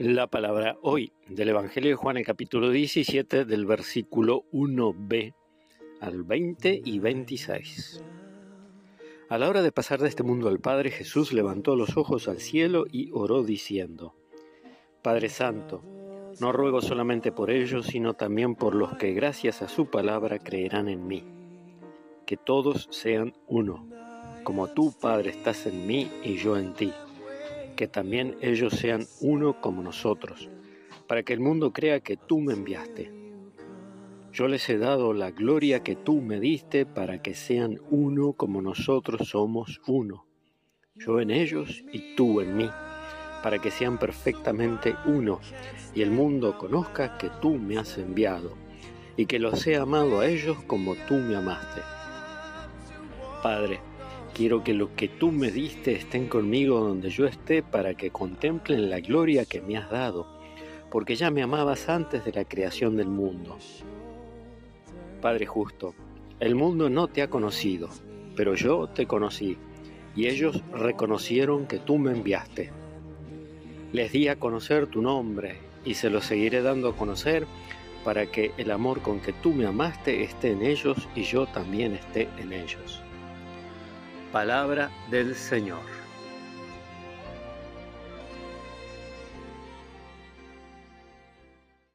La palabra hoy del Evangelio de Juan, el capítulo 17, del versículo 1b al 20 y 26. A la hora de pasar de este mundo al Padre, Jesús levantó los ojos al cielo y oró diciendo, Padre Santo, no ruego solamente por ellos, sino también por los que gracias a su palabra creerán en mí. Que todos sean uno, como tú, Padre, estás en mí y yo en ti que también ellos sean uno como nosotros, para que el mundo crea que tú me enviaste. Yo les he dado la gloria que tú me diste para que sean uno como nosotros somos uno, yo en ellos y tú en mí, para que sean perfectamente uno y el mundo conozca que tú me has enviado y que los he amado a ellos como tú me amaste. Padre, Quiero que lo que tú me diste estén conmigo donde yo esté para que contemplen la gloria que me has dado, porque ya me amabas antes de la creación del mundo. Padre justo, el mundo no te ha conocido, pero yo te conocí, y ellos reconocieron que tú me enviaste. Les di a conocer tu nombre, y se lo seguiré dando a conocer para que el amor con que tú me amaste esté en ellos y yo también esté en ellos. Palabra del Señor.